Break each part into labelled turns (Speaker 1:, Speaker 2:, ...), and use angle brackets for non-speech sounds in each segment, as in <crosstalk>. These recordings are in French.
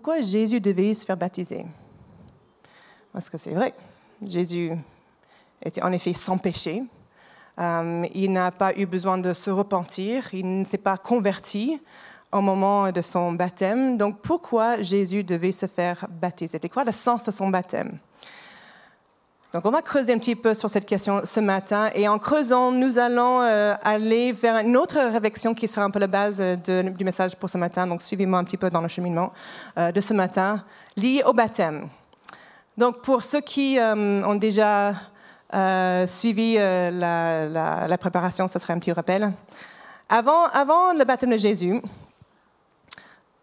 Speaker 1: pourquoi Jésus devait se faire baptiser? Parce que c'est vrai, Jésus était en effet sans péché. Euh, il n'a pas eu besoin de se repentir, il ne s'est pas converti au moment de son baptême. Donc pourquoi Jésus devait se faire baptiser? C'était quoi le sens de son baptême? Donc on va creuser un petit peu sur cette question ce matin et en creusant, nous allons euh, aller vers une autre réflexion qui sera un peu la base du message pour ce matin. Donc suivez-moi un petit peu dans le cheminement euh, de ce matin, lié au baptême. Donc pour ceux qui euh, ont déjà suivi la, préparation, ce serait un petit rappel. Avant, avant le baptême de Jésus,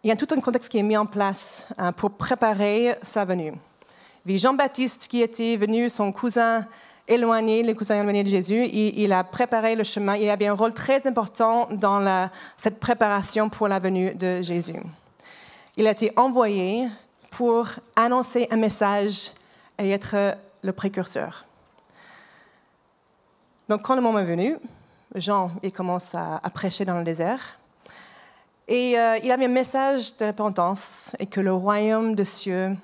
Speaker 1: il y a tout un contexte qui est mis en place hein, pour préparer sa venue. Jean-Baptiste qui était venu, son cousin éloigné, le cousin éloigné de Jésus, il, a préparé le chemin. Il avait un rôle très important dans cette préparation pour la venue de Jésus. Il a été envoyé pour annoncer un message et être le précurseur. Donc quand le moment est venu, Jean il commence à, prêcher dans le désert. Et euh, il avait un message de repentance et que le royaume de cieux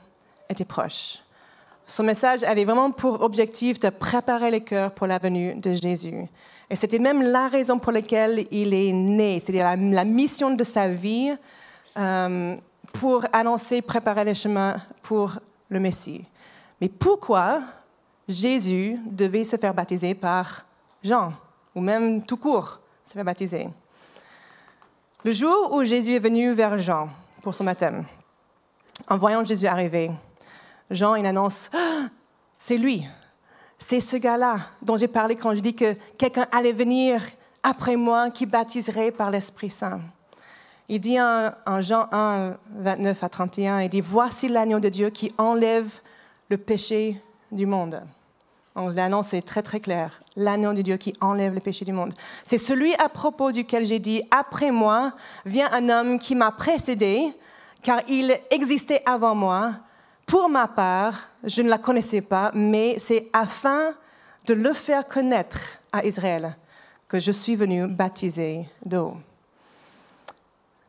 Speaker 1: était proche. Son message avait vraiment pour objectif de préparer les cœurs pour la venue de Jésus. Et c'était même la raison pour laquelle il est né, c'est-à-dire la, mission de sa vie euh, pour annoncer, préparer les chemins pour le Messie. Mais pourquoi Jésus devait se faire baptiser par Jean, ou même tout court se faire baptiser? Le jour où Jésus est venu vers Jean pour son baptême, en voyant Jésus arriver, Jean, il annonce, ah, c'est lui, c'est ce gars-là dont j'ai parlé quand je dis que quelqu'un allait venir après moi qui baptiserait par l'Esprit Saint. Il dit en, Jean 1, 29 à 31, il dit, voici l'agneau de Dieu qui enlève le péché du monde. L'annonce est très très claire. L'agneau de Dieu qui enlève le péché du monde. C'est celui à propos duquel j'ai dit, après moi vient un homme qui m'a précédé, car il existait avant moi. Pour ma part, je ne la connaissais pas, mais c'est afin de le faire connaître à Israël que je suis venu baptiser d'eau.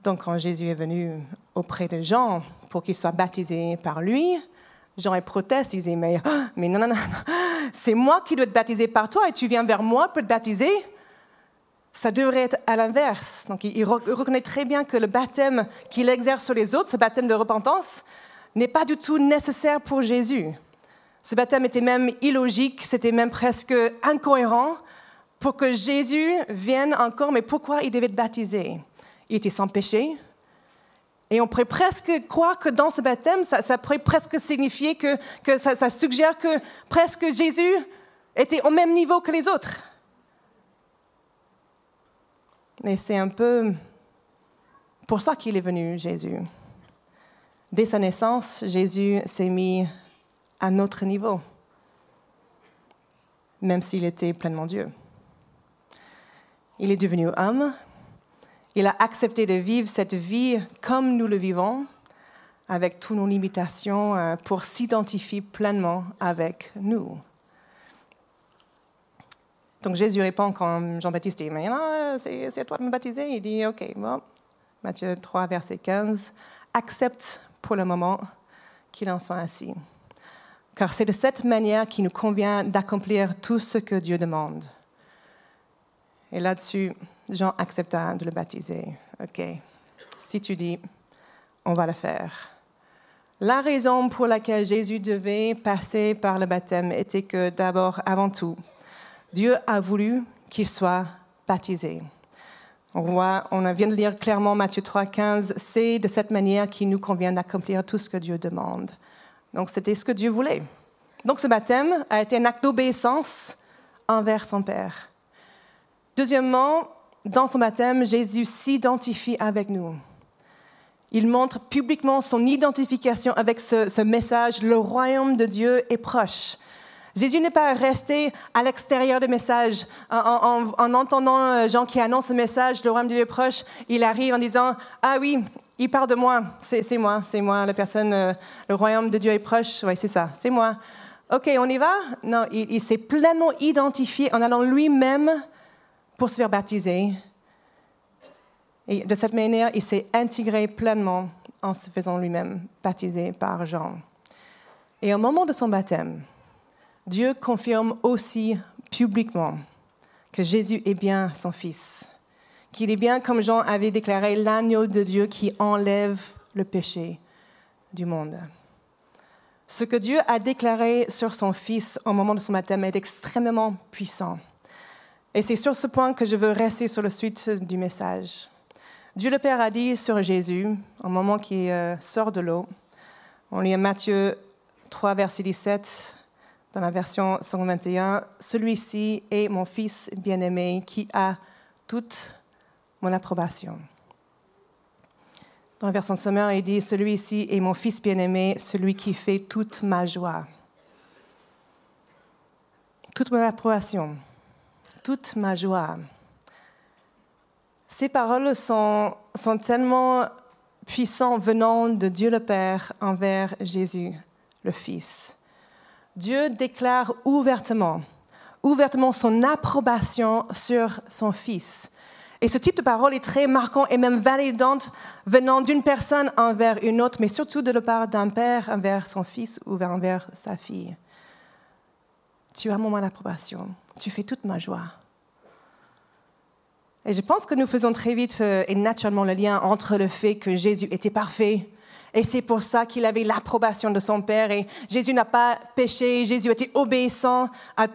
Speaker 1: Donc quand Jésus est venu auprès de Jean pour qu'il soit baptisé par lui, Jean proteste, il disait, mais, mais non, non, non, <laughs> c'est moi qui dois te baptiser par toi et tu viens vers moi pour te baptiser. Ça devrait être à l'inverse. Donc il reconnaît très bien que le baptême qu'il exerce sur les autres, ce baptême de repentance, n'est pas du tout nécessaire pour Jésus. Ce baptême était même illogique, c'était même presque incohérent pour que Jésus vienne encore. Mais pourquoi il devait être baptisé? Il était sans péché. Et on pourrait presque croire que dans ce baptême, ça, pourrait presque signifier que, ça, ça suggère que presque Jésus était au même niveau que les autres. Mais c'est un peu pour ça qu'il est venu, Jésus. Dès sa naissance, Jésus s'est mis à notre niveau, même s'il était pleinement Dieu. Il est devenu homme, il a accepté de vivre cette vie comme nous le vivons, avec toutes nos limitations, euh, pour s'identifier pleinement avec nous. Donc Jésus répond quand Jean-Baptiste dit, mais c'est à toi de me baptiser. Il dit, OK, bon, Matthieu 3, verset 15, accepte pour le moment qu'il en soit ainsi. Car c'est de cette manière qu'il nous convient d'accomplir tout ce que Dieu demande. Et là-dessus, Jean accepta de le baptiser. OK, si tu dis, on va le faire. La raison pour laquelle Jésus devait passer par le baptême était que d'abord, avant tout, Dieu a voulu qu'il soit baptisé. On, voit, on vient de lire clairement Matthieu 3, 15, c'est de cette manière qu'il nous convient d'accomplir tout ce que Dieu demande. Donc c'était ce que Dieu voulait. Donc ce baptême a été un acte d'obéissance envers son Père. Deuxièmement, dans son baptême, Jésus s'identifie avec nous. Il montre publiquement son identification avec ce, ce, message, le royaume de Dieu est proche. Jésus n'est pas resté à l'extérieur du message. En, entendant euh, Jean qui annonce le message, le royaume de Dieu proche, il arrive en disant Ah oui, il parle de moi, c'est moi, c'est moi, la personne, euh, le royaume de Dieu est proche, oui, c'est ça, c'est moi. Ok, on y va? Non, il, il s'est pleinement identifié en allant lui-même pour se faire baptiser. Et de cette manière, il s'est intégré pleinement en se faisant lui-même baptiser par Jean. Et au moment de son baptême, Dieu confirme aussi publiquement que Jésus est bien son Fils, qu'il est bien, comme Jean avait déclaré, l'agneau de Dieu qui enlève le péché du monde. Ce que Dieu a déclaré sur son Fils au moment de son baptême est extrêmement puissant. Et c'est sur ce point que je veux rester sur la suite du message. Dieu le Père a dit sur Jésus, au moment qu'il euh, sort de l'eau, on lit Matthieu 3, verset 17, dans la version 121, Celui-ci est mon Fils bien-aimé qui a toute mon approbation. Dans la version sommaire, il dit, Celui-ci est mon Fils bien-aimé, celui qui fait toute ma joie. Toute mon approbation, toute ma joie. Ces paroles sont, sont tellement puissantes venant de Dieu le Père envers Jésus, le Fils. Dieu déclare ouvertement, ouvertement son approbation sur son Fils. Et ce type de parole est très marquant et même validante venant d'une personne envers une autre, mais surtout de la part d'un père envers son fils ou envers sa fille. Tu as mon approbation, tu fais toute ma joie. Et je pense que nous faisons très vite euh, et naturellement le lien entre le fait que Jésus était parfait et c'est pour ça qu'il avait l'approbation de son Père. Et Jésus n'a pas péché, Jésus était obéissant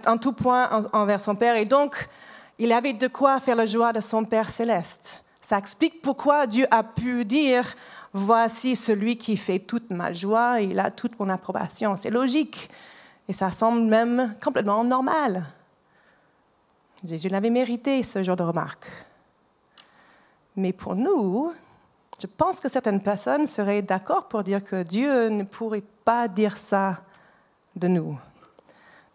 Speaker 1: en tout point envers son Père. Et donc, il avait de quoi faire la joie de son Père céleste. Ça explique pourquoi Dieu a pu dire, voici celui qui fait toute ma joie, il a toute mon approbation. C'est logique. Et ça semble même complètement normal. Jésus l'avait mérité, ce genre de remarque. Mais pour nous, je pense que certaines personnes seraient d'accord pour dire que Dieu ne pourrait pas dire ça de nous.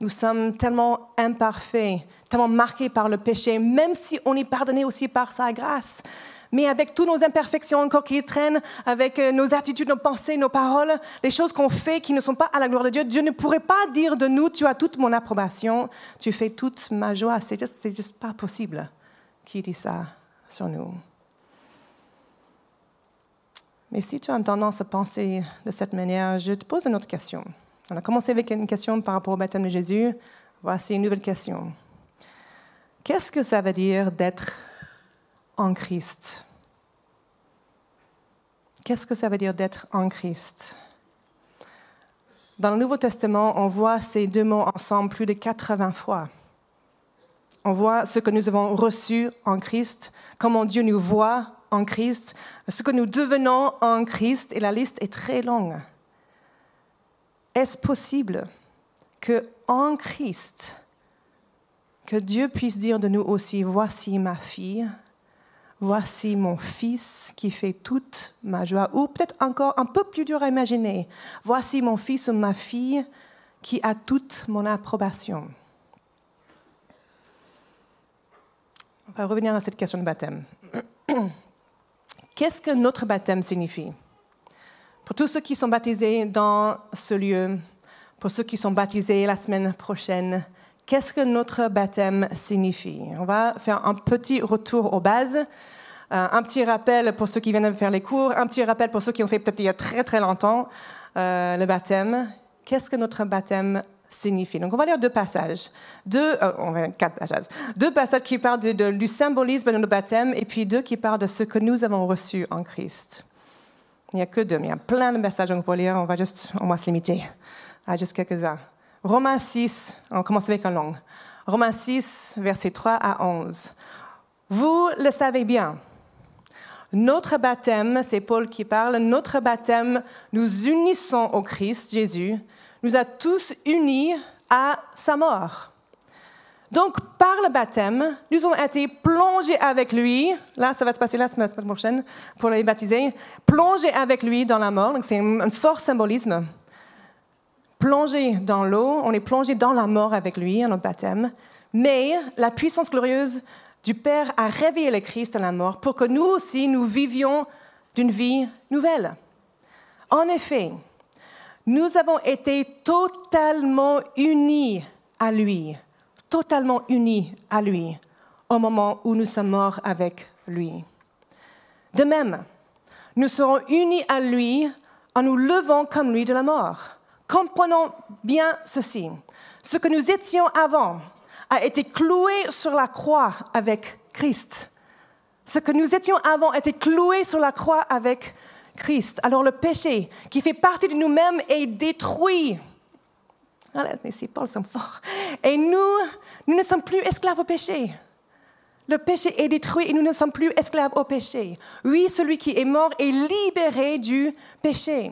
Speaker 1: Nous sommes tellement imparfaits, tellement marqués par le péché, même si on est pardonné aussi par sa grâce. Mais avec toutes nos imperfections encore qui traînent, avec euh, nos attitudes, nos pensées, nos paroles, les choses qu'on fait qui ne sont pas à la gloire de Dieu, Dieu ne pourrait pas dire de nous, tu as toute mon approbation, tu fais toute ma joie. C'est juste, juste pas possible qu'il dit ça sur nous. Mais si tu as tendance à penser de cette manière, je te pose une autre question. On a commencé avec une question par rapport au baptême de Jésus. Voici une nouvelle question. Qu'est-ce que ça veut dire d'être en Christ? Qu'est-ce que ça veut dire d'être en Christ? Dans le Nouveau Testament, on voit ces deux mots ensemble plus de 80 fois. On voit ce que nous avons reçu en Christ, comment Dieu nous voit en Christ, ce que nous devenons en Christ, et la liste est très longue. Est-ce possible que en Christ, que Dieu puisse dire de nous aussi, voici ma fille, voici mon fils qui fait toute ma joie, ou peut-être encore un peu plus dur à imaginer, voici mon fils ou ma fille qui a toute mon approbation. On va revenir à cette question de baptême. <clears throat> Qu'est-ce que notre baptême signifie? Pour tous ceux qui sont baptisés dans ce lieu, pour ceux qui sont baptisés la semaine prochaine, qu'est-ce que notre baptême signifie? On va faire un petit retour aux bases. Euh, un petit rappel pour ceux qui viennent de faire les cours, un petit rappel pour ceux qui ont fait peut-être il y a très très longtemps euh, le baptême. Qu'est-ce que notre baptême signifie. Donc, on va lire deux passages. Deux, euh, on va quatre passages. Deux passages qui parlent du symbolisme de notre baptême et puis deux qui parlent de ce que nous avons reçu en Christ. Il n'y a que deux, mais il y a plein de passages qu'on peut lire. On va juste, on va se limiter à juste quelques-uns. Romains 6, on commence avec un long. Romains 6, versets 3 à 11. Vous le savez bien. Notre baptême, c'est Paul qui parle, notre baptême, nous unissons au Christ Jésus nous a tous unis à sa mort. Donc, par le baptême, nous avons été plongés avec lui. Là, ça va se passer la semaine prochaine pour les baptiser. Plongés avec lui dans la mort. Donc, c'est un fort symbolisme. Plongés dans l'eau, on est plongé dans la mort avec lui à notre baptême. Mais la puissance glorieuse du Père a réveillé le Christ à la mort pour que nous aussi, nous vivions d'une vie nouvelle. En effet, nous avons été totalement unis à lui, totalement unis à lui au moment où nous sommes morts avec lui. De même, nous serons unis à lui en nous levant comme lui de la mort. Comprenons bien ceci. Ce que nous étions avant a été cloué sur la croix avec Christ. Ce que nous étions avant a été cloué sur la croix avec Christ. Alors le péché qui fait partie de nous-mêmes est détruit. Allez, ces Paul sont forts. Et nous, nous ne sommes plus esclaves au péché. Le péché est détruit et nous ne sommes plus esclaves au péché. Oui, celui qui est mort est libéré du péché.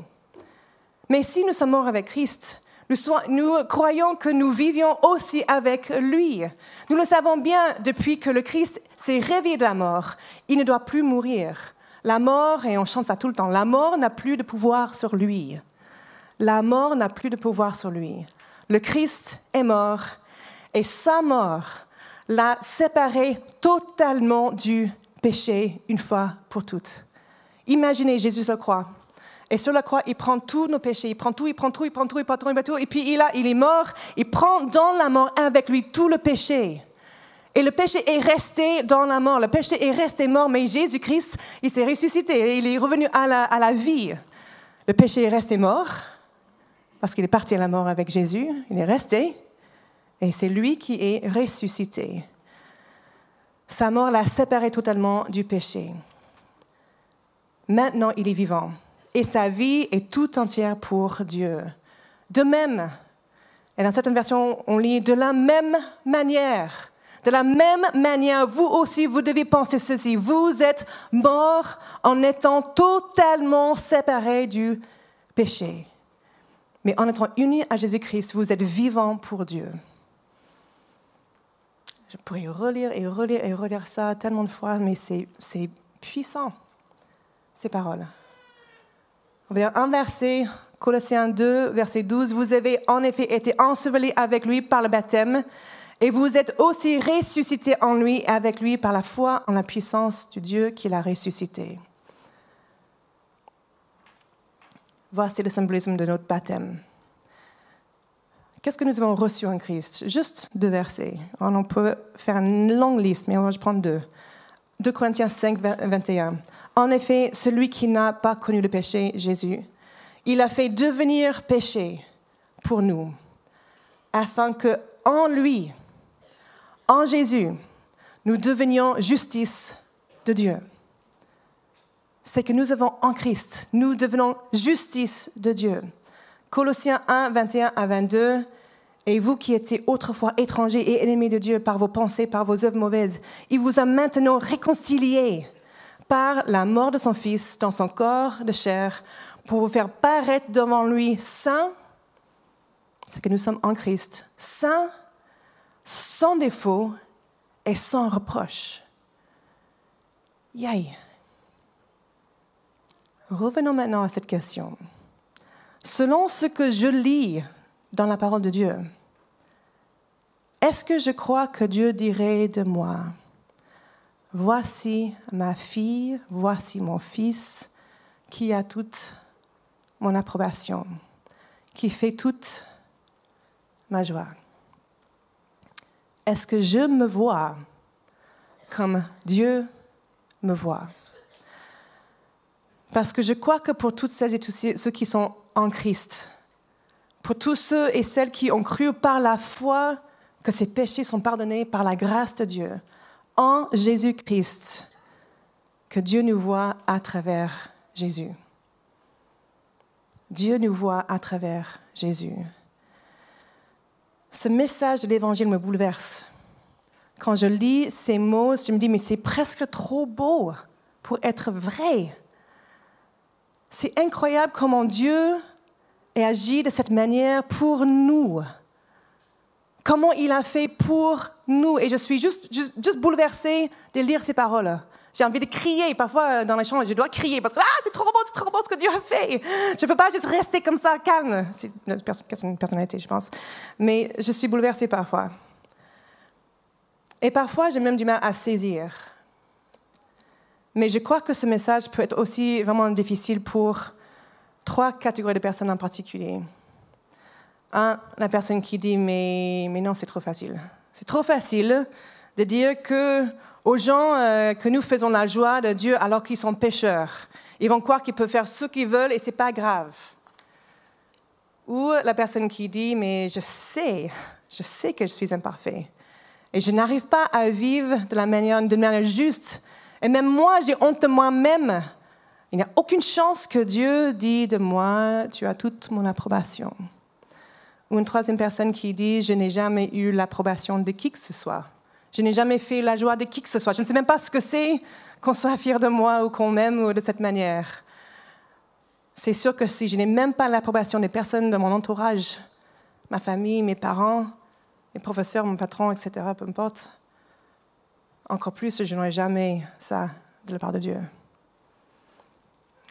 Speaker 1: Mais si nous sommes morts avec Christ, nous, nous, croyons que nous vivions aussi avec lui. Nous le savons bien depuis que le Christ s'est réveillé de la mort. Il ne doit plus mourir. La mort, et on chante ça tout le temps, la mort n'a plus de pouvoir sur lui. La mort n'a plus de pouvoir sur lui. Le Christ est mort et sa mort l'a séparé totalement du péché une fois pour toutes. Imaginez Jésus le croix. Et sur la croix, il prend tous nos péchés, il prend tout, il prend tout, il prend tout, il prend tout, il prend tout. Et puis il, il est mort, il prend dans la mort avec lui tout le péché. Et le péché est resté dans la mort, le péché est resté mort, mais Jésus-Christ, il s'est ressuscité, il est revenu à la, à la vie. Le péché est resté mort, parce qu'il est parti à la mort avec Jésus, il est resté, et c'est lui qui est ressuscité. Sa mort l'a séparé totalement du péché. Maintenant, il est vivant, et sa vie est tout entière pour Dieu. De même, et dans certaines versions, on lit de la même manière de la même manière, vous aussi, vous devez penser ceci. Vous êtes morts en étant totalement séparés du péché. Mais en étant unis à Jésus-Christ, vous êtes vivants pour Dieu. Je pourrais relire et relire et relire ça tellement de fois, mais c'est puissant, ces paroles. On va dire un verset, Colossiens 2, verset 12. Vous avez en effet été ensevelis avec lui par le baptême et vous êtes aussi ressuscité en lui et avec lui par la foi en la puissance du Dieu qui l'a ressuscité. Voici le symbolisme de notre baptême. Qu'est-ce que nous avons reçu en Christ? Juste deux versets. On peut faire une longue liste, mais va prendre deux. 2 Corinthiens 5, 21. En effet, celui qui n'a pas connu le péché, Jésus, il a fait devenir péché pour nous, afin que en lui, en Jésus, nous devenions justice de Dieu. C'est que nous avons en Christ, nous devenons justice de Dieu. Colossiens 1, 21 à 22. Et vous qui étiez autrefois étrangers et ennemis de Dieu par vos pensées, par vos œuvres mauvaises, il vous a maintenant réconciliés par la mort de son Fils dans son corps de chair pour vous faire paraître devant lui saint, c'est que nous sommes en Christ, saint sans défaut et sans reproche. Yay. Revenons maintenant à cette question. Selon ce que je lis dans la parole de Dieu, est-ce que je crois que Dieu dirait de moi, voici ma fille, voici mon fils, qui a toute mon approbation, qui fait toute ma joie? Est-ce que je me vois comme Dieu me voit? Parce que je crois que pour toutes celles et tous ceux qui sont en Christ, pour tous ceux et celles qui ont cru par la foi que ces péchés sont pardonnés par la grâce de Dieu, en Jésus-Christ, que Dieu nous voit à travers Jésus. Dieu nous voit à travers Jésus. Ce message de l'Évangile me bouleverse. Quand je lis ces mots, je me dis, mais c'est presque trop beau pour être vrai. C'est incroyable comment Dieu a agi de cette manière pour nous. Comment il a fait pour nous. Et je suis juste, juste, juste bouleversée de lire ces paroles. J'ai envie de crier. Parfois, euh, dans les chambres, je dois crier parce que ah, c'est trop beau, c'est trop beau ce que Dieu a fait. Je ne peux pas juste rester comme ça, calme. C'est une personnalité, je pense. Mais je suis bouleversée parfois. Et parfois, j'ai même du mal à saisir. Mais je crois que ce message peut être aussi vraiment difficile pour trois catégories de personnes en particulier. Un, la personne qui dit mais, mais non, c'est trop facile. C'est trop facile de dire que aux gens euh, que nous faisons la joie de Dieu alors qu'ils sont pécheurs Ils vont croire qu'ils peuvent faire ce qu'ils veulent et c'est pas grave. Ou la personne qui dit, mais je sais, je sais que je suis imparfait. Et je n'arrive pas à vivre de la manière, manière juste. Et même moi, j'ai honte de moi-même. Il n'y a aucune chance que Dieu dit de moi, tu as toute mon approbation. Ou une troisième personne qui dit, je n'ai jamais eu l'approbation de qui que ce soit. Je n'ai jamais fait la joie de qui que ce soit. Je ne sais même pas ce que c'est qu'on soit fier de moi ou qu'on m'aime ou de cette manière. C'est sûr que si je n'ai même pas l'approbation des personnes de mon entourage, ma famille, mes parents, mes professeurs, mon patron, etc., peu importe, encore plus, je n'aurai jamais ça de la part de Dieu.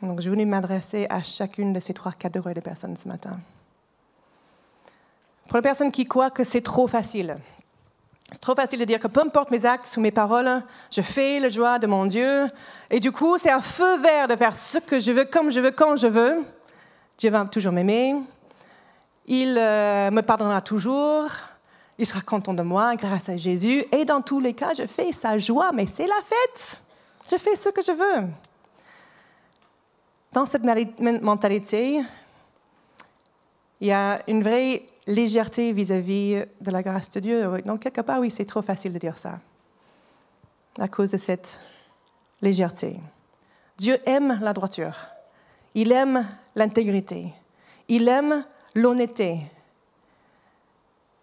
Speaker 1: Donc, je voulais m'adresser à chacune de ces trois catégories de personnes ce matin. Pour les personnes qui croient que c'est trop facile, c'est trop facile de dire que peu importe mes actes ou mes paroles, je fais le joie de mon Dieu. Et du coup, c'est un feu vert de faire ce que je veux, comme je veux, quand je veux. Dieu va toujours m'aimer. Il euh, me pardonnera toujours. Il sera content de moi grâce à Jésus. Et dans tous les cas, je fais sa joie, mais c'est la fête. Je fais ce que je veux. Dans cette mentalité, il y a une vraie légèreté vis-à-vis de la grâce de Dieu. Donc, quelque part, oui, c'est trop facile de dire ça, à cause de cette légèreté. Dieu aime la droiture, il aime l'intégrité, il aime l'honnêteté.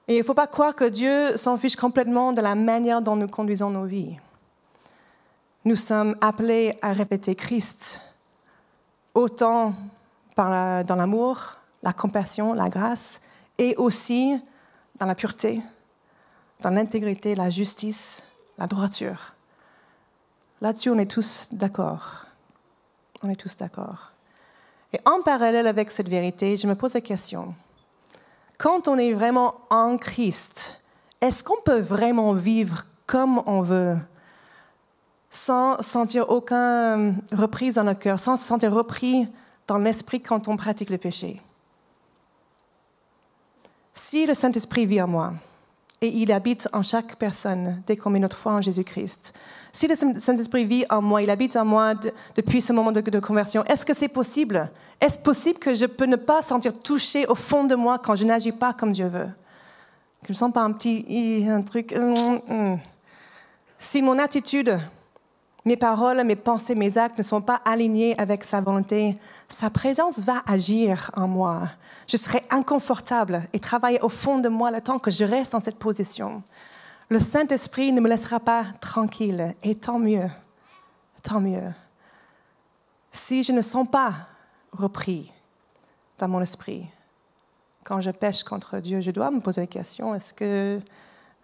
Speaker 1: Et il ne faut pas croire que Dieu s'en fiche complètement de la manière dont nous conduisons nos vies. Nous sommes appelés à répéter Christ, autant dans l'amour, la compassion, la grâce, et aussi dans la pureté, dans l'intégrité, la justice, la droiture. Là-dessus, on est tous d'accord. On est tous d'accord. Et en parallèle avec cette vérité, je me pose la question, quand on est vraiment en Christ, est-ce qu'on peut vraiment vivre comme on veut, sans sentir aucune reprise dans le cœur, sans se sentir repris dans l'esprit quand on pratique le péché? Si le Saint-Esprit vit en moi et il habite en chaque personne dès qu'on met notre foi en Jésus-Christ, si le Saint-Esprit vit en moi, il habite en moi depuis ce moment de, conversion, est-ce que c'est possible? Est-ce possible que je peux ne pas sentir touché au fond de moi quand je n'agis pas comme Dieu veut? Que je ne sens pas un petit un truc. Hum, hum. Si mon attitude, mes paroles, mes pensées, mes actes ne sont pas alignés avec sa volonté, sa présence va agir en moi je serai inconfortable et travailler au fond de moi le temps que je reste dans cette position. Le Saint-Esprit ne me laissera pas tranquille et tant mieux, tant mieux. Si je ne sens pas repris dans mon esprit, quand je pêche contre Dieu, je dois me poser la question, est-ce que,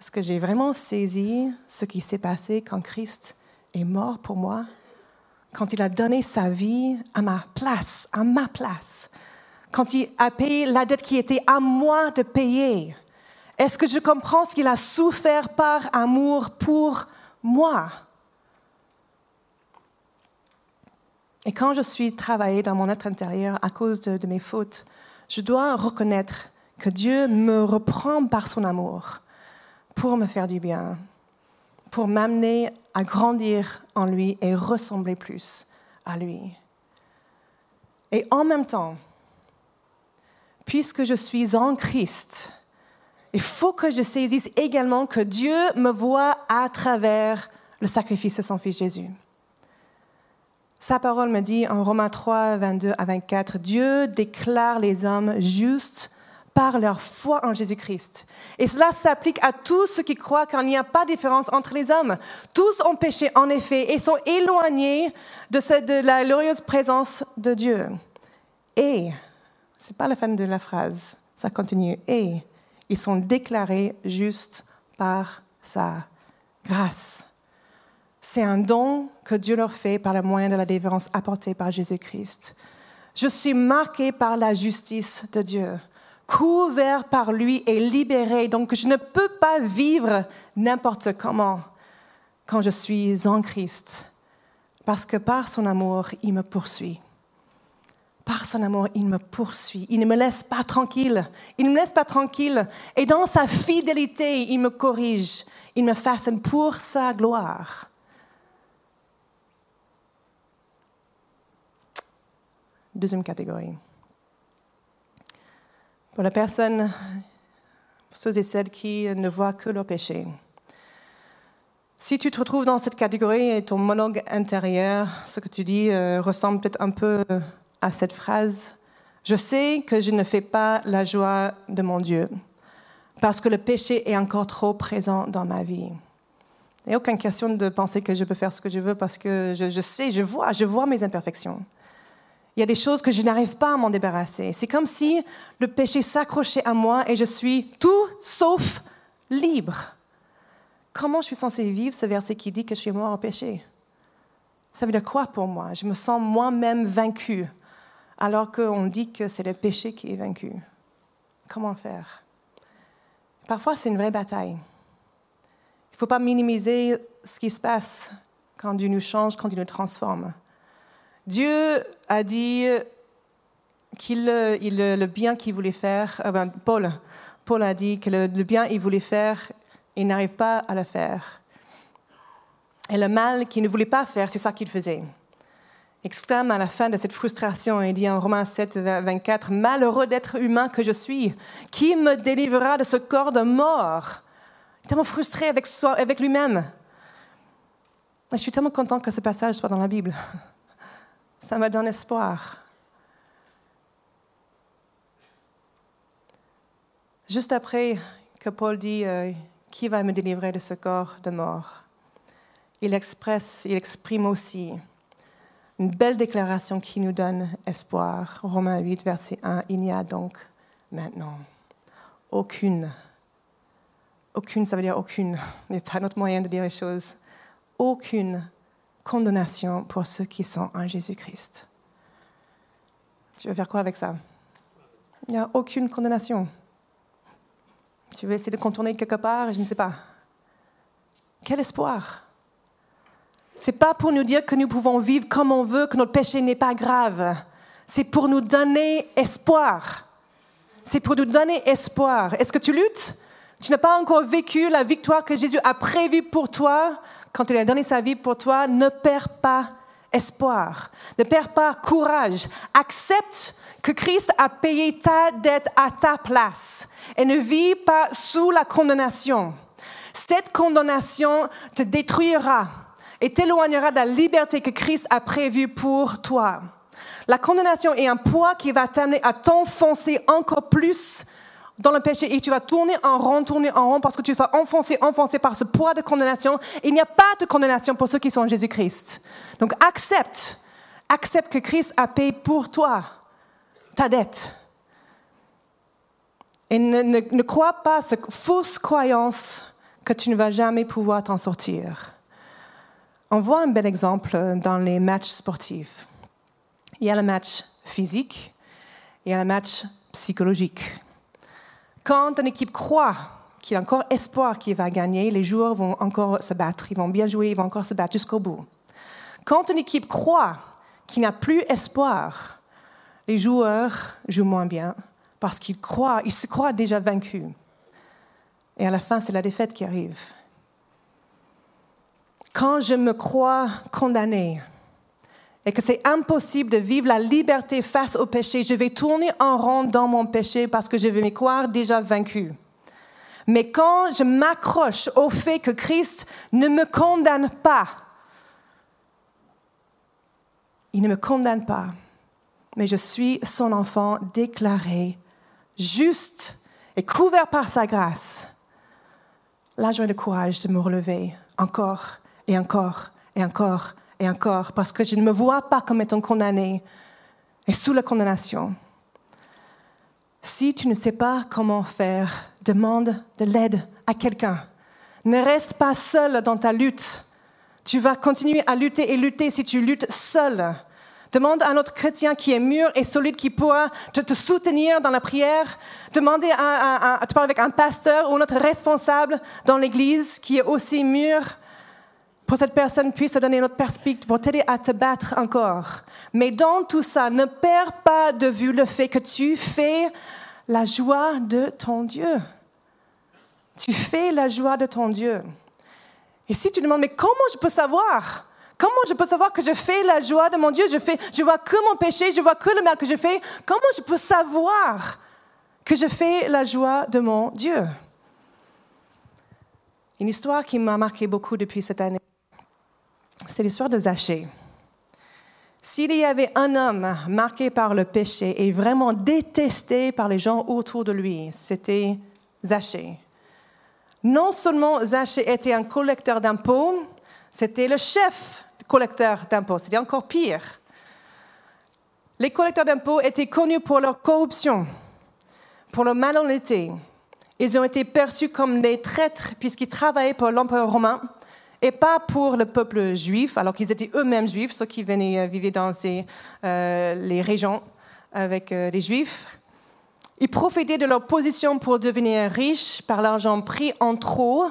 Speaker 1: est-ce que j'ai vraiment saisi ce qui s'est passé quand Christ est mort pour moi, quand il a donné sa vie à ma place, à ma place quand il a payé la dette qui était à moi de payer Est-ce que je comprends ce qu'il a souffert par amour pour moi? Et quand je suis travaillée dans mon être intérieur à cause de, mes fautes, je dois reconnaître que Dieu me reprend par son amour pour me faire du bien, pour m'amener à grandir en lui et ressembler plus à lui. Et en même temps, puisque je suis en Christ, il faut que je saisisse également que Dieu me voit à travers le sacrifice de son Fils Jésus. Sa parole me dit en Romains 3, 22 à 24, Dieu déclare les hommes justes par leur foi en Jésus-Christ. Et cela s'applique à tous ceux qui croient qu'il n'y a pas de différence entre les hommes. Tous ont péché en effet et sont éloignés de, de la glorieuse présence de Dieu. Et n'est pas la fin de la phrase. Ça continue. Et ils sont déclarés justes par sa grâce. C'est un don que Dieu leur fait par le moyen de la délivrance apportée par Jésus-Christ. Je suis marqué par la justice de Dieu, couvert par lui et libéré. Donc je ne peux pas vivre n'importe comment quand je suis en Christ, parce que par son amour, il me poursuit. Par son amour, il me poursuit. Il ne me laisse pas tranquille. Il ne me laisse pas tranquille. Et dans sa fidélité, il me corrige. Il me façonne pour sa gloire. Deuxième catégorie. Pour la personne, ceux et celles qui ne voient que leur péché. Si tu te retrouves dans cette catégorie et ton monologue intérieur, ce que tu dis euh, ressemble peut-être un peu à cette phrase, je sais que je ne fais pas la joie de mon Dieu parce que le péché est encore trop présent dans ma vie. Il n'y a aucune question de penser que je peux faire ce que je veux parce que je, sais, je vois, je vois mes imperfections. Il y a des choses que je n'arrive pas à m'en débarrasser. C'est comme si le péché s'accrochait à moi et je suis tout sauf libre. Comment je suis censée vivre ce verset qui dit que je suis mort au péché? Ça veut dire quoi pour moi? Je me sens moi-même vaincue alors qu'on dit que c'est le péché qui est vaincu. Comment faire? Parfois, c'est une vraie bataille. Il ne faut pas minimiser ce qui se passe quand Dieu nous change, quand il nous transforme. Dieu a dit qu'il le bien qu'il voulait faire, euh, ben, Paul, Paul a dit que le, le bien qu'il voulait faire, il n'arrive pas à le faire. Et le mal qu'il ne voulait pas faire, c'est ça qu'il faisait exclame à la fin de cette frustration, il dit en Romains 7, 24, Malheureux d'être humain que je suis, qui me délivrera de ce corps de mort? Il est tellement frustré avec, lui-même. Je suis tellement content que ce passage soit dans la Bible. Ça me donne espoir. Juste après que Paul dit euh, Qui va me délivrer de ce corps de mort? Il exprime aussi une belle déclaration qui nous donne espoir. Romains 8, verset 1, il n'y a donc maintenant aucune, aucune, ça veut dire aucune, il n'y a pas d'autre moyen de dire les choses, aucune condamnation pour ceux qui sont en Jésus-Christ. Tu veux faire quoi avec ça? Il n'y a aucune condamnation. Tu veux essayer de contourner quelque part Je ne sais pas. Quel espoir? C'est pas pour nous dire que nous pouvons vivre comme on veut, que notre péché n'est pas grave. C'est pour nous donner espoir. C'est pour nous donner espoir. Est-ce que tu luttes? Tu n'as pas encore vécu la victoire que Jésus a prévue pour toi quand il a donné sa vie pour toi. Ne perds pas espoir. Ne perds pas courage. Accepte que Christ a payé ta dette à ta place et ne vis pas sous la condamnation. Cette condamnation te détruira et t'éloignera de la liberté que Christ a prévue pour toi. La condamnation est un poids qui va t'amener à t'enfoncer encore plus dans le péché et tu vas tourner en rond, tourner en rond parce que tu vas enfoncer, enfoncer par ce poids de condamnation. Il n'y a pas de condamnation pour ceux qui sont en Jésus-Christ. Donc accepte, accepte que Christ a payé pour toi ta dette. Et ne, ne crois pas cette fausse croyance que tu ne vas jamais pouvoir t'en sortir. On voit un bel exemple dans les matchs sportifs. Il y a le match physique, il y a le match psychologique. Quand une équipe croit qu'il y a encore espoir qu'il va gagner, les joueurs vont encore se battre, ils vont bien jouer, ils vont encore se battre jusqu'au bout. Quand une équipe croit qu'il n'a plus espoir, les joueurs jouent moins bien parce qu'ils croient, ils se croient déjà vaincus. Et à la fin, c'est la défaite qui arrive. Quand je me crois condamné et que c'est impossible de vivre la liberté face au péché, je vais tourner en rond dans mon péché parce que je vais me croire déjà vaincu. Mais quand je m'accroche au fait que Christ ne me condamne pas, il ne me condamne pas, mais je suis son enfant déclaré juste et couvert par sa grâce. Là, j'ai le courage de me relever encore et encore et encore et encore, parce que je ne me vois pas comme étant condamné et sous la condamnation. Si tu ne sais pas comment faire, demande de l'aide à quelqu'un. Ne reste pas seul dans ta lutte. Tu vas continuer à lutter et lutter si tu luttes seul. Demande à un autre chrétien qui est mûr et solide, qui pourra te, soutenir dans la prière. Demandez à, à, parler avec un pasteur ou notre responsable dans l'église qui est aussi mûr pour cette personne puisse te donner une autre perspective, pour t'aider à te battre encore. Mais dans tout ça, ne perds pas de vue le fait que tu fais la joie de ton Dieu. Tu fais la joie de ton Dieu. Et si tu demandes, mais comment je peux savoir? Comment je peux savoir que je fais la joie de mon Dieu? Je fais, je vois que mon péché, je vois que le mal que je fais. Comment je peux savoir que je fais la joie de mon Dieu? Une histoire qui m'a marqué beaucoup depuis cette année, c'est l'histoire de Zachée. S'il y avait un homme marqué par le péché et vraiment détesté par les gens autour de lui, c'était Zachée. Non seulement Zachée était un collecteur d'impôts, c'était le chef collecteur d'impôts. C'était encore pire. Les collecteurs d'impôts étaient connus pour leur corruption, pour leur malhonnêteté. Ils ont été perçus comme des traîtres puisqu'ils travaillaient pour l'empereur romain et pas pour le peuple juif, alors qu'ils étaient eux-mêmes juifs, ceux qui venaient euh, vivre dans euh, les régions avec euh, les juifs. Ils profitaient de leur position pour devenir riches par l'argent pris en trop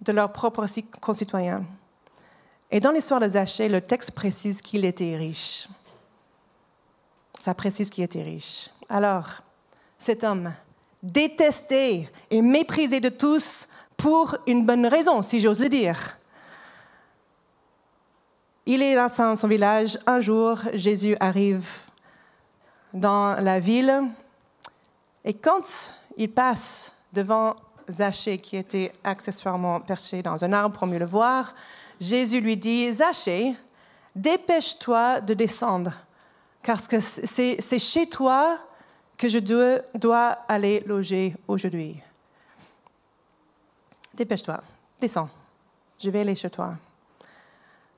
Speaker 1: de leurs propres concitoyens. Et dans l'histoire de Zachée, le texte précise qu'il était riche. Ça précise qu'il était riche. Alors, cet homme, détesté et méprisé de tous pour une bonne raison, si j'ose le dire. Il est dans son village. Un jour, Jésus arrive dans la ville et quand il passe devant Zachée, qui était accessoirement perché dans un arbre pour mieux le voir, Jésus lui dit, Zachée, dépêche-toi de descendre, car c'est chez toi que je dois, aller loger aujourd'hui. Dépêche-toi, descends, je vais aller chez toi.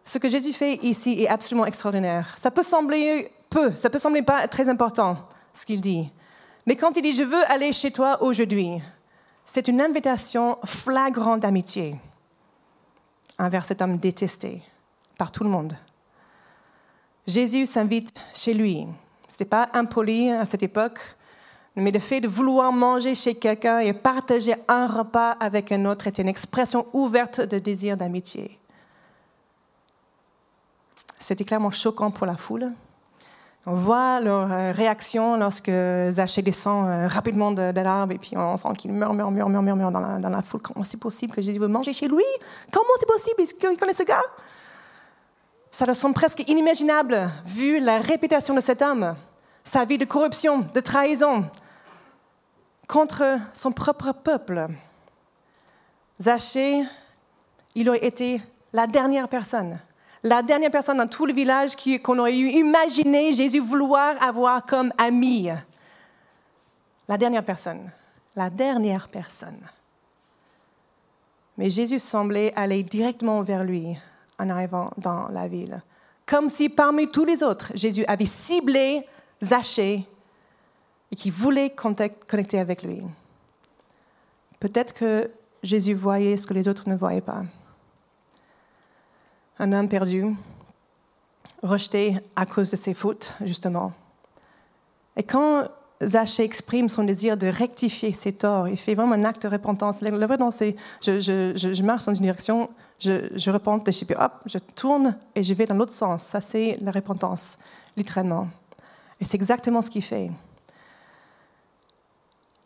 Speaker 1: Ce que Jésus fait ici est absolument extraordinaire. Ça peut sembler peu, ça peut sembler pas très important, ce qu'il dit. Mais quand il dit je veux aller chez toi aujourd'hui, c'est une invitation flagrante d'amitié envers cet homme détesté par tout le monde. Jésus s'invite chez lui. Ce n'était pas impoli à cette époque, mais le fait de vouloir manger chez quelqu'un et partager un repas avec un autre était une expression ouverte de désir d'amitié. C'était clairement choquant pour la foule. On voit leur euh, réaction lorsque Zachée descend euh, rapidement de, l'arbre et puis on sent qu'il murmure, murmure, murmure dans la, dans la foule. Comment c'est possible que Jésus veut manger chez lui? Comment c'est possible? Est-ce qu'il connaît ce gars? Ça leur semble presque inimaginable vu la réputation de cet homme, sa vie de corruption, de trahison contre son propre peuple. Zachée, il aurait été la dernière personne la dernière personne dans tout le village qu'on aurait eu imaginé Jésus vouloir avoir comme ami. La dernière personne. La dernière personne. Mais Jésus semblait aller directement vers lui en arrivant dans la ville. Comme si parmi tous les autres, Jésus avait ciblé Zachée et qui voulait connecter avec lui. Peut-être que Jésus voyait ce que les autres ne voyaient pas un homme perdu, rejeté à cause de ses fautes, justement. Et quand Zachée exprime son désir de rectifier ses torts, il fait vraiment un acte de repentance. je, je, je, marche dans une direction, je, je repente, puis hop, je tourne et je vais dans l'autre sens. Ça, c'est la repentance, littéralement. Et c'est exactement ce qu'il fait.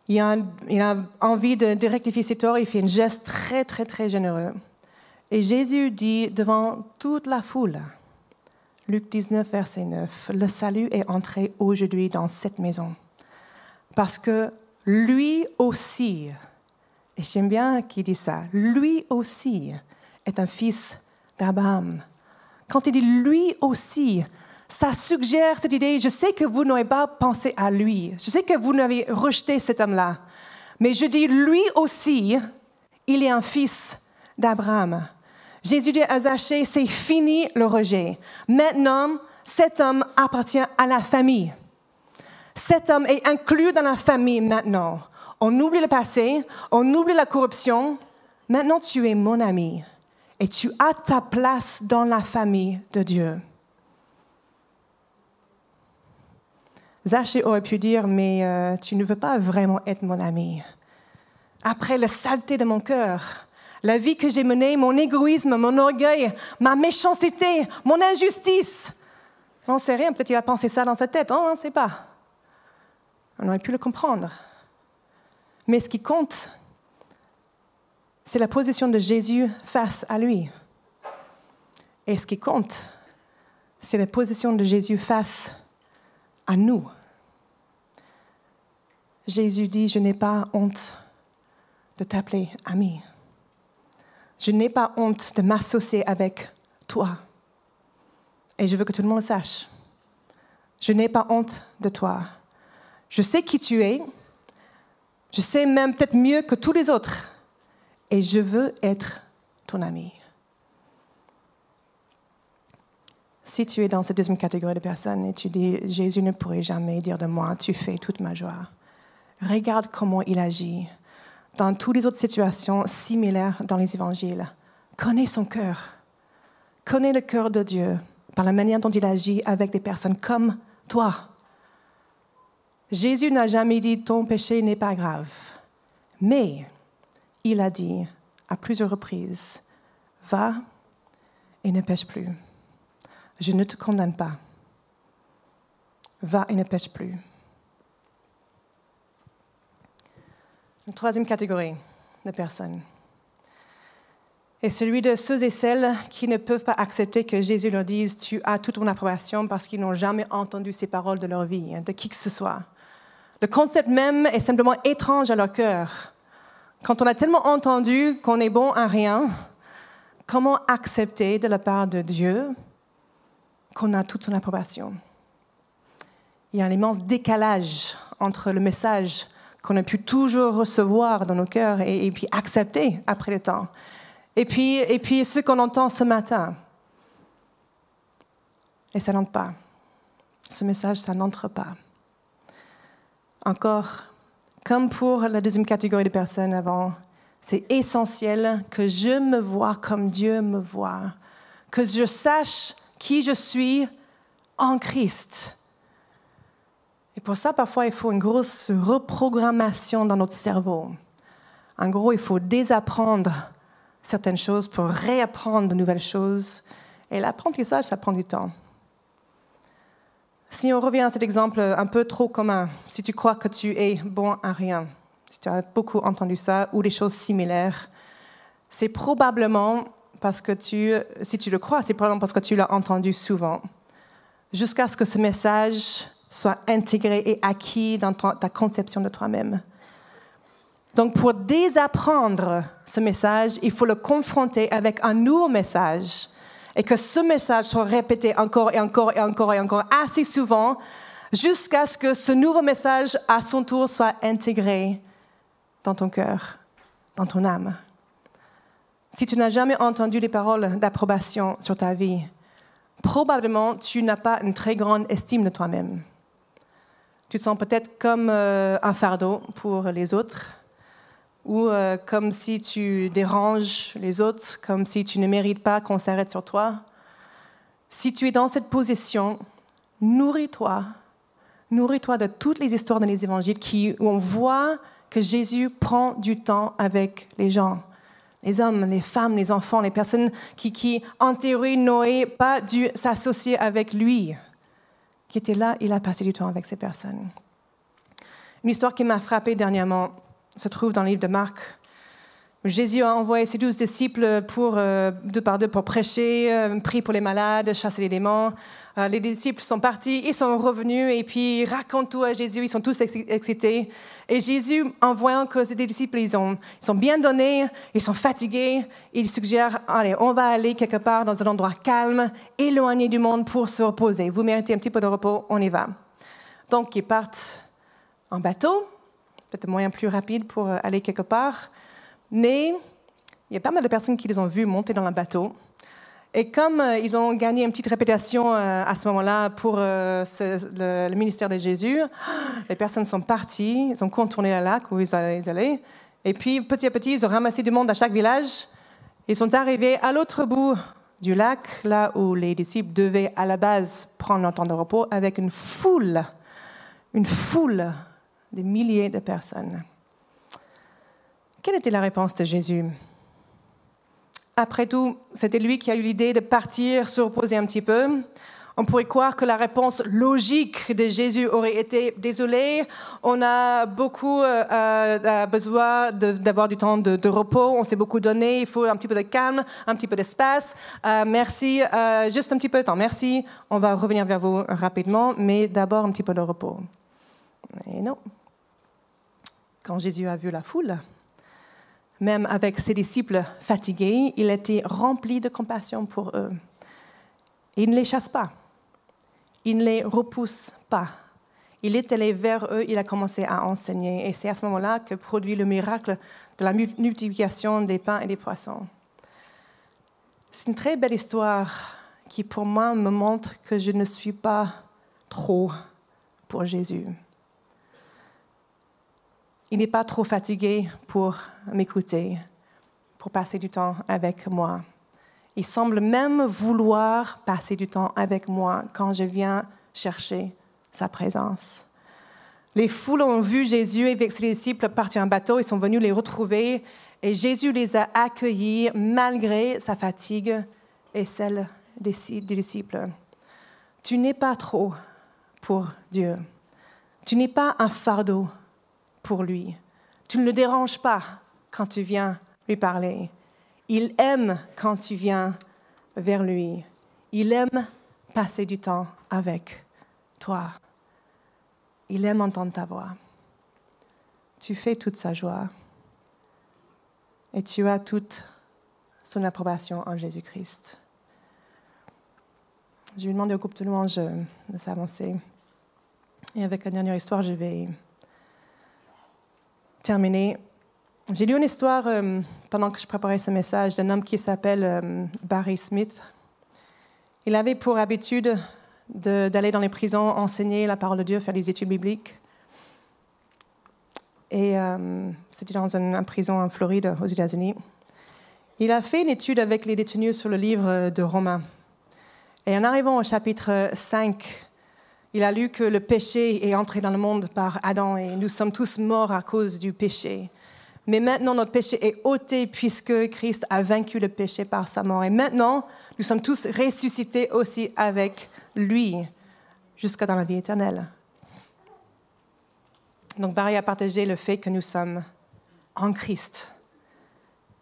Speaker 1: Il a, envie de, rectifier ses torts, il fait un geste très, très, très généreux. Et Jésus dit devant toute la foule, Luc 19, verset 9, le salut est entré aujourd'hui dans cette maison. Parce que lui aussi, et j'aime bien qu'il dit ça, lui aussi est un fils d'Abraham. Quand il dit lui aussi, ça suggère cette idée, je sais que vous n'avez pas pensé à lui, je sais que vous n'avez rejeté cet homme-là, mais je dis lui aussi, il est un fils d'Abraham. Jésus dit à Zachée, c'est fini le rejet. Maintenant, cet homme appartient à la famille. Cet homme est inclus dans la famille maintenant. On oublie le passé, on oublie la corruption. Maintenant, tu es mon ami et tu as ta place dans la famille de Dieu. Zachée aurait pu dire, mais euh, tu ne veux pas vraiment être mon ami. Après la saleté de mon cœur, la vie que j'ai menée, mon égoïsme, mon orgueil, ma méchanceté, mon injustice. On ne sait rien, peut-être qu'il a pensé ça dans sa tête, on ne sait pas. On aurait pu le comprendre. Mais ce qui compte, c'est la position de Jésus face à lui. Et ce qui compte, c'est la position de Jésus face à nous. Jésus dit, je n'ai pas honte de t'appeler ami. Je n'ai pas honte de m'associer avec toi. Et je veux que tout le monde le sache. Je n'ai pas honte de toi. Je sais qui tu es. Je sais même peut-être mieux que tous les autres. Et je veux être ton ami. Si tu es dans cette deuxième catégorie de personnes et tu dis, Jésus ne pourrait jamais dire de moi, tu fais toute ma joie, regarde comment il agit dans toutes les autres situations similaires dans les évangiles. Connais son cœur. Connais le cœur de Dieu par la manière dont il agit avec des personnes comme toi. Jésus n'a jamais dit ton péché n'est pas grave, mais il a dit à plusieurs reprises, va et ne pêche plus. Je ne te condamne pas. Va et ne pêche plus. Une troisième catégorie de personnes est celui de ceux et celles qui ne peuvent pas accepter que Jésus leur dise Tu as toute mon approbation parce qu'ils n'ont jamais entendu ces paroles de leur vie, hein, de qui que ce soit. Le concept même est simplement étrange à leur cœur. Quand on a tellement entendu qu'on est bon à rien, comment accepter de la part de Dieu qu'on a toute son approbation? Il y a un immense décalage entre le message qu'on a pu toujours recevoir dans nos cœurs et, puis accepter après le temps, et puis, et puis ce qu'on entend ce matin. Et ça n'entre pas. Ce message, ça n'entre pas. Encore, comme pour la deuxième catégorie de personnes avant, c'est essentiel que je me vois comme Dieu me voit, que je sache qui je suis en Christ. Et pour ça, parfois, il faut une grosse reprogrammation dans notre cerveau. En gros, il faut désapprendre certaines choses pour réapprendre de nouvelles choses. Et l'apprentissage, ça prend du temps. Si on revient à cet exemple un peu trop commun, si tu crois que tu es bon à rien, si tu as beaucoup entendu ça, ou des choses similaires, c'est probablement parce que tu, si tu le crois, c'est probablement parce que tu l'as entendu souvent, jusqu'à ce que ce message soit intégré et acquis dans ta conception de toi-même. Donc, pour désapprendre ce message, il faut le confronter avec un nouveau message et que ce message soit répété encore et encore et encore et encore assez souvent jusqu'à ce que ce nouveau message, à son tour, soit intégré dans ton cœur, dans ton âme. Si tu n'as jamais entendu les paroles d'approbation sur ta vie, probablement tu n'as pas une très grande estime de toi-même. Tu te sens peut-être comme euh, un fardeau pour les autres, ou euh, comme si tu déranges les autres, comme si tu ne mérites pas qu'on s'arrête sur toi. Si tu es dans cette position, nourris-toi, nourris-toi de toutes les histoires dans les évangiles qui, où on voit que Jésus prend du temps avec les gens. Les hommes, les femmes, les enfants, les personnes qui, qui en théorie, n'auraient pas dû s'associer avec lui, qui était là, il a passé du temps avec ces personnes. Une histoire qui m'a frappée dernièrement se trouve dans le livre de Marc. Jésus a envoyé ses douze disciples pour, euh, deux par deux pour prêcher, euh, prier pour les malades, chasser les démons. Euh, les disciples sont partis, ils sont revenus et puis racontent tout à Jésus, ils sont tous excités. Et Jésus, en voyant que ces disciples, ils, ont, ils sont bien donnés, ils sont fatigués, il suggère, allez, on va aller quelque part dans un endroit calme, éloigné du monde pour se reposer. Vous méritez un petit peu de repos, on y va. Donc ils partent en bateau, peut-être moyen plus rapide pour aller quelque part. Mais il y a pas mal de personnes qui les ont vus monter dans le bateau. Et comme euh, ils ont gagné une petite réputation euh, à ce moment-là pour euh, le, ministère de Jésus, <gasps> les personnes sont parties, ils ont contourné le lac où ils allaient. Et puis, petit à petit, ils ont ramassé du monde à chaque village. Ils sont arrivés à l'autre bout du lac, là où les disciples devaient à la base prendre leur temps de repos, avec une foule, une foule de milliers de personnes. Quelle était la réponse de Jésus? Après tout, c'était lui qui a eu l'idée de partir, se reposer un petit peu. On pourrait croire que la réponse logique de Jésus aurait été désolé, on a beaucoup euh, euh, besoin d'avoir du temps de, repos, on s'est beaucoup donné, il faut un petit peu de calme, un petit peu d'espace. Euh, merci, juste un petit peu de temps, merci. On va revenir vers vous rapidement, mais d'abord un petit peu de repos. Et non. Quand Jésus a vu la foule, même avec ses disciples fatigués, il était rempli de compassion pour eux. Il ne les chasse pas. Il ne les repousse pas. Il est allé vers eux, il a commencé à enseigner. Et c'est à ce moment-là que produit le miracle de la multiplication des pains et des poissons. C'est une très belle histoire qui, pour moi, me montre que je ne suis pas trop pour Jésus. Il n'est pas trop fatigué pour m'écouter, pour passer du temps avec moi. Il semble même vouloir passer du temps avec moi quand je viens chercher sa présence. Les foules ont vu Jésus avec ses disciples partir en bateau, ils sont venus les retrouver et Jésus les a accueillis malgré sa fatigue et celle des disciples. Tu n'es pas trop pour Dieu. Tu n'es pas un fardeau pour lui. Tu ne le déranges pas quand tu viens lui parler. Il aime quand tu viens vers lui. Il aime passer du temps avec toi. Il aime entendre ta voix. Tu fais toute sa joie. Et tu as toute son approbation en Jésus-Christ. Je vais demander au groupe de louanges de s'avancer. Et avec la dernière histoire, je vais J'ai lu une histoire euh, pendant que je préparais ce message d'un homme qui s'appelle euh, Barry Smith. Il avait pour habitude d'aller dans les prisons enseigner la parole de Dieu, faire des études bibliques. Et euh, c'était dans une, prison en Floride, aux États-Unis. Il a fait une étude avec les détenus sur le livre de Romains. Et en arrivant au chapitre 5, il a lu que le péché est entré dans le monde par Adam et nous sommes tous morts à cause du péché. Mais maintenant, notre péché est ôté puisque Christ a vaincu le péché par sa mort. Et maintenant, nous sommes tous ressuscités aussi avec lui jusqu'à dans la vie éternelle. Donc Barry a partagé le fait que nous sommes en Christ,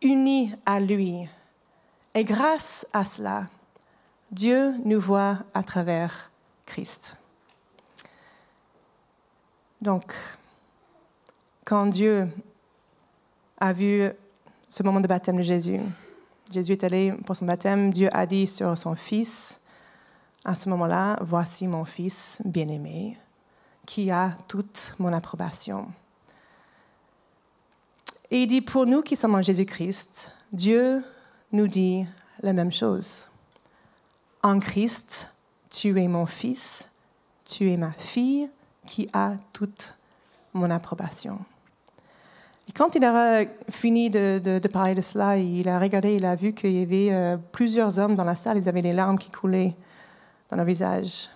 Speaker 1: unis à lui. Et grâce à cela, Dieu nous voit à travers Christ. Donc, quand Dieu a vu ce moment de baptême de Jésus, Jésus est allé pour son baptême, Dieu a dit sur son Fils, à ce moment-là, voici mon Fils bien-aimé, qui a toute mon approbation. Et il dit, pour nous qui sommes en Jésus-Christ, Dieu nous dit la même chose. En Christ, tu es mon Fils, tu es ma fille, qui a toute mon approbation. Et quand il a fini de, parler de cela, il a regardé, il a vu qu'il y avait euh, plusieurs hommes dans la salle, ils avaient des larmes qui coulaient dans leur visage.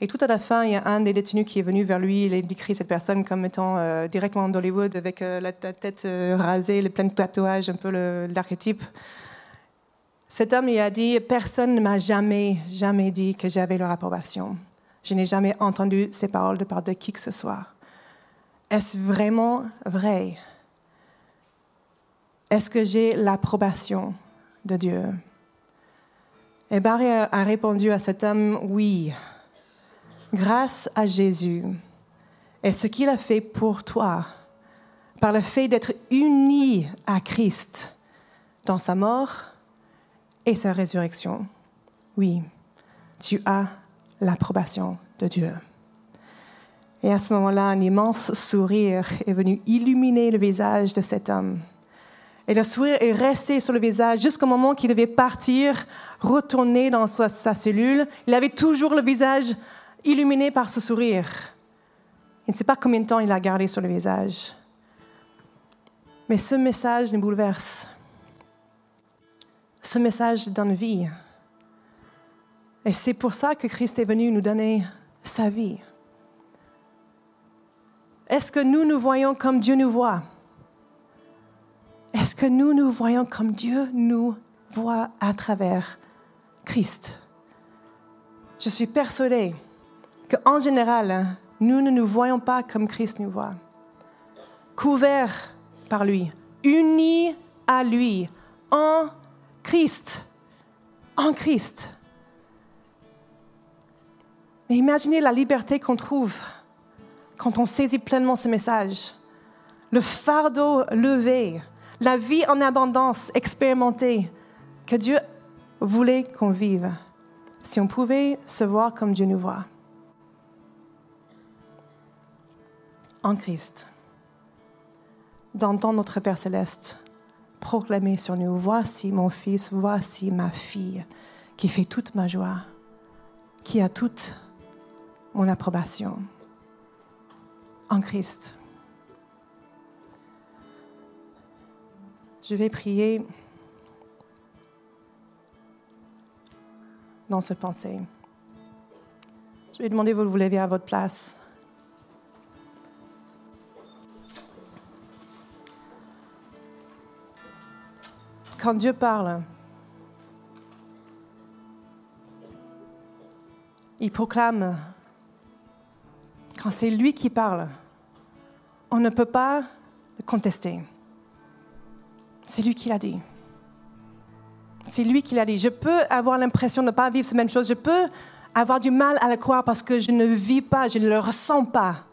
Speaker 1: Et tout à la fin, il y a un des détenus qui est venu vers lui, il a décrit cette personne comme étant euh, directement d'Hollywood, avec euh, la, tête rasée, les plein de tatouages, un peu l'archétype. Cet homme, il a dit, personne ne m'a jamais, jamais dit que j'avais leur approbation. Je n'ai jamais entendu ces paroles de part de qui que ce soit. Est-ce vraiment vrai? Est-ce que j'ai l'approbation de Dieu? Et Barry a répondu à cet homme, oui, grâce à Jésus et ce qu'il a fait pour toi, par le fait d'être uni à Christ dans sa mort et sa résurrection. Oui, tu as l'approbation de Dieu. Et à ce moment-là, un immense sourire est venu illuminer le visage de cet homme. Et le sourire est resté sur le visage jusqu'au moment qu'il devait partir, retourner dans sa, cellule. Il avait toujours le visage illuminé par ce sourire. Il ne sait pas combien de temps il a gardé sur le visage. Mais ce message nous bouleverse. Ce message donne vie. Et c'est pour ça que Christ est venu nous donner sa vie. Est-ce que nous nous voyons comme Dieu nous voit? Est-ce que nous nous voyons comme Dieu nous voit à travers Christ? Je suis persuadée qu'en général, nous ne nous voyons pas comme Christ nous voit. Couverts par lui, unis à lui, en Christ. En Christ. Mais imaginez la liberté qu'on trouve quand on saisit pleinement ce message. Le fardeau levé, la vie en abondance expérimentée que Dieu voulait qu'on vive si on pouvait se voir comme Dieu nous voit. En Christ, d'entendre notre Père céleste proclamer sur nous, voici mon fils, voici ma fille, qui fait toute ma joie, qui a toute mon approbation. En Christ. Je vais prier dans ce pensée. Je vais demander vous vous levez à votre place? Quand Dieu parle, il proclame, quand c'est lui qui parle, on ne peut pas le contester. C'est lui qui l'a dit. C'est lui qui l'a dit. Je peux avoir l'impression de ne pas vivre ces mêmes choses. Je peux avoir du mal à le croire parce que je ne vis pas, je ne le ressens pas.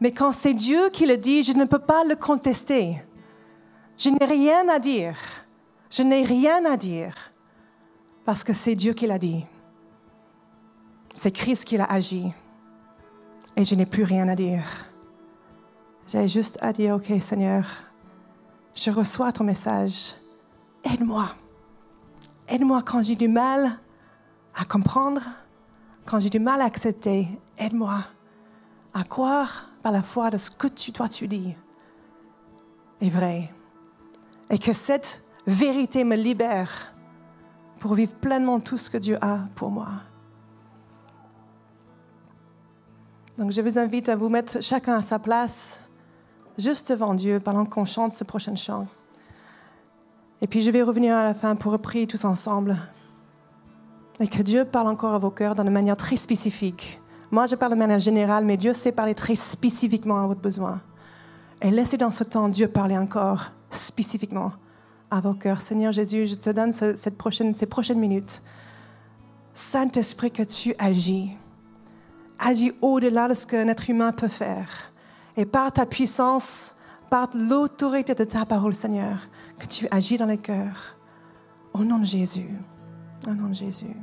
Speaker 1: Mais quand c'est Dieu qui le dit, je ne peux pas le contester. Je n'ai rien à dire. Je n'ai rien à dire parce que c'est Dieu qui l'a dit. C'est Christ qui l'a agi. Et je n'ai plus rien à dire. J'ai juste à dire, OK Seigneur, je reçois ton message. Aide-moi. Aide-moi quand j'ai du mal à comprendre, quand j'ai du mal à accepter. Aide-moi à croire par la foi de ce que tu, toi tu dis est vrai. Et que cette vérité me libère pour vivre pleinement tout ce que Dieu a pour moi. Donc je vous invite à vous mettre chacun à sa place, juste devant Dieu, pendant qu'on chante ce prochain chant. Et puis je vais revenir à la fin pour prier tous ensemble. Et que Dieu parle encore à vos cœurs d'une manière très spécifique. Moi, je parle de manière générale, mais Dieu sait parler très spécifiquement à votre besoin. Et laissez dans ce temps Dieu parler encore spécifiquement à vos cœurs. Seigneur Jésus, je te donne cette prochaine, ces prochaines minutes. Saint-Esprit, que tu agis. Agis au-delà de ce qu'un être humain peut faire. Et par ta puissance, par l'autorité de ta parole, Seigneur, que tu agis dans les cœurs. Au nom de Jésus. Au nom de Jésus.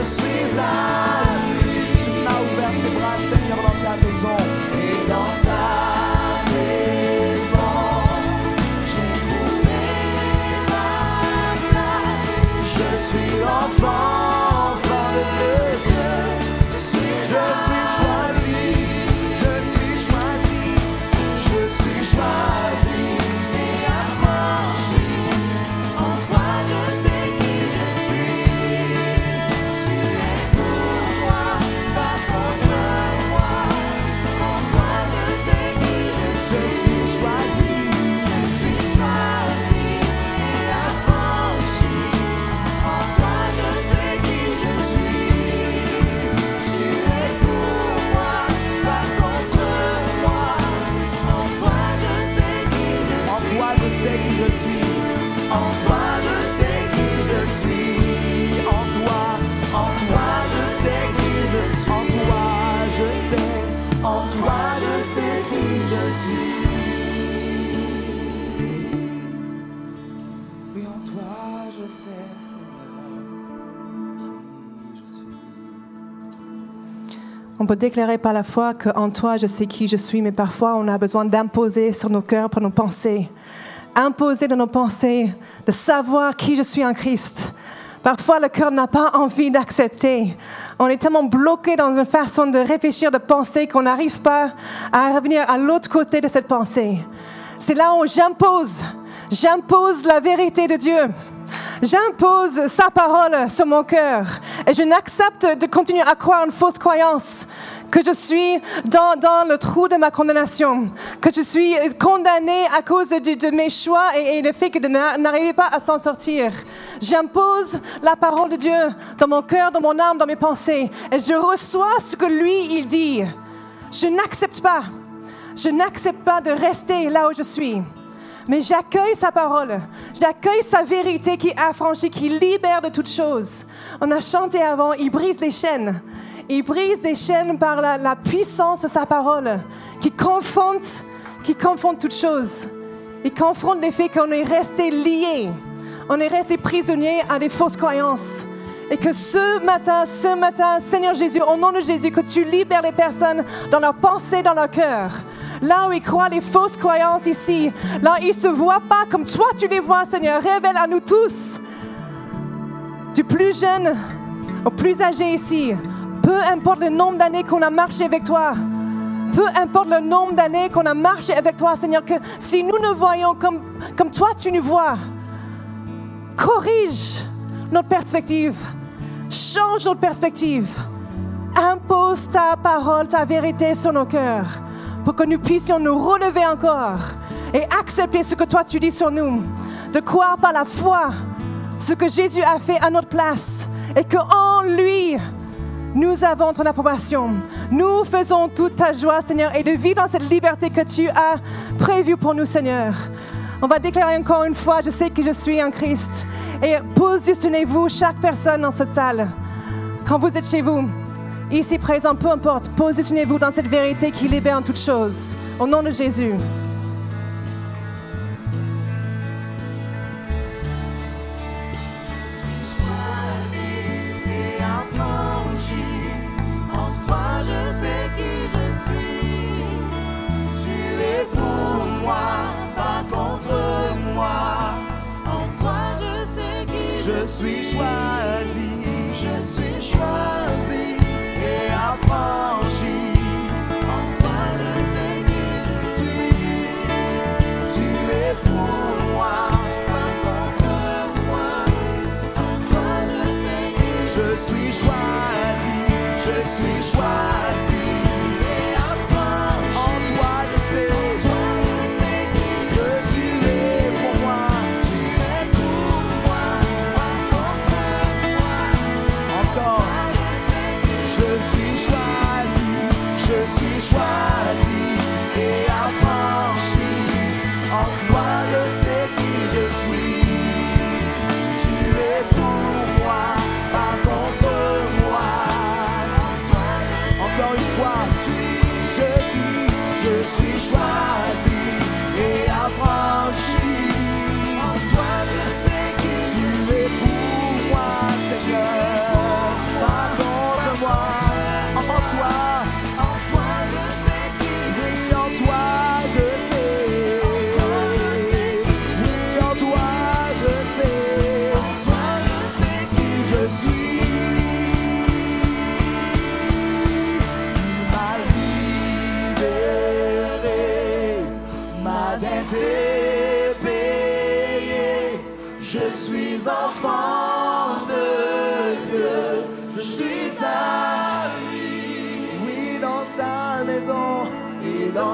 Speaker 2: Je suis à. Tu m'as ouvert
Speaker 3: tes bras, Seigneur, dans ta maison et dans sa
Speaker 1: On peut déclarer par la foi qu'en toi, je sais qui je suis, mais parfois, on a besoin d'imposer sur nos cœurs, pour nos pensées. Imposer dans nos pensées, de savoir qui je suis en Christ. Parfois, le cœur n'a pas envie d'accepter. On est tellement bloqué dans une façon de réfléchir, de penser, qu'on n'arrive pas à revenir à l'autre côté de cette pensée. C'est là où j'impose. J'impose la vérité de Dieu. J'impose sa parole sur mon cœur. Et je n'accepte de continuer à croire une fausse croyance que je suis dans, dans le trou de ma condamnation, que je suis condamné à cause de, mes choix et, et le fait que de n'a- n'arriver pas à s'en sortir. J'impose la parole de Dieu dans mon cœur, dans mon âme, dans mes pensées. Et je reçois ce que lui, il dit. Je n'accepte pas. Je n'accepte pas de rester là où je suis. Mais j'accueille sa parole. J'accueille sa vérité qui affranchit, qui libère de toutes choses. On a chanté avant, il brise les chaînes. Il brise des chaînes par la, puissance de sa parole, qui confronte, qui confronte toutes choses. Il confronte les faits qu'on est resté lié. On est resté prisonnier à des fausses croyances. Et que ce matin, ce matin, Seigneur Jésus, au nom de Jésus, que tu libères les personnes dans leurs pensées, dans leur cœur. Là où ils croient les fausses croyances ici, là où ils ne se voient pas comme toi tu les vois, Seigneur, révèle à nous tous, du plus jeune au plus âgé ici, peu importe le nombre d'années qu'on a marché avec toi, peu importe le nombre d'années qu'on a marché avec toi, Seigneur, que si nous nous voyons comme, comme toi tu nous vois, corrige notre perspective, change notre perspective, impose ta parole, ta vérité sur nos cœurs, pour que nous puissions nous relever encore et accepter ce que toi tu dis sur nous, de croire par la foi ce que Jésus a fait à notre place et qu'en lui, nous avons ton approbation. Nous faisons toute ta joie, Seigneur, et de vivre dans cette liberté que tu as prévue pour nous, Seigneur. On va déclarer encore une fois, je sais que je suis en Christ. Et positionnez-vous, chaque personne dans cette salle, quand vous êtes chez vous, ici présent, peu importe, positionnez-vous dans cette vérité qui libère en toutes choses. Au nom de Jésus.
Speaker 2: choisi je suis. Tu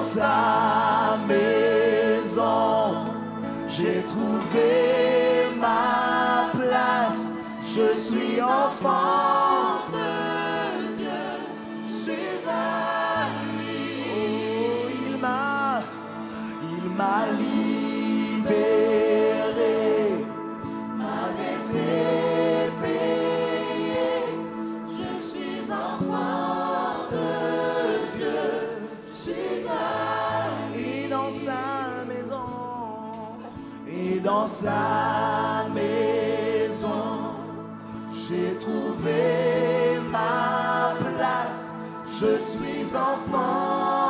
Speaker 3: sa maison,
Speaker 2: j'ai trouvé sa maison, j'ai trouvé ma place. Je suis enfant